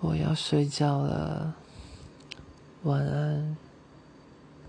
我要睡觉了晚安。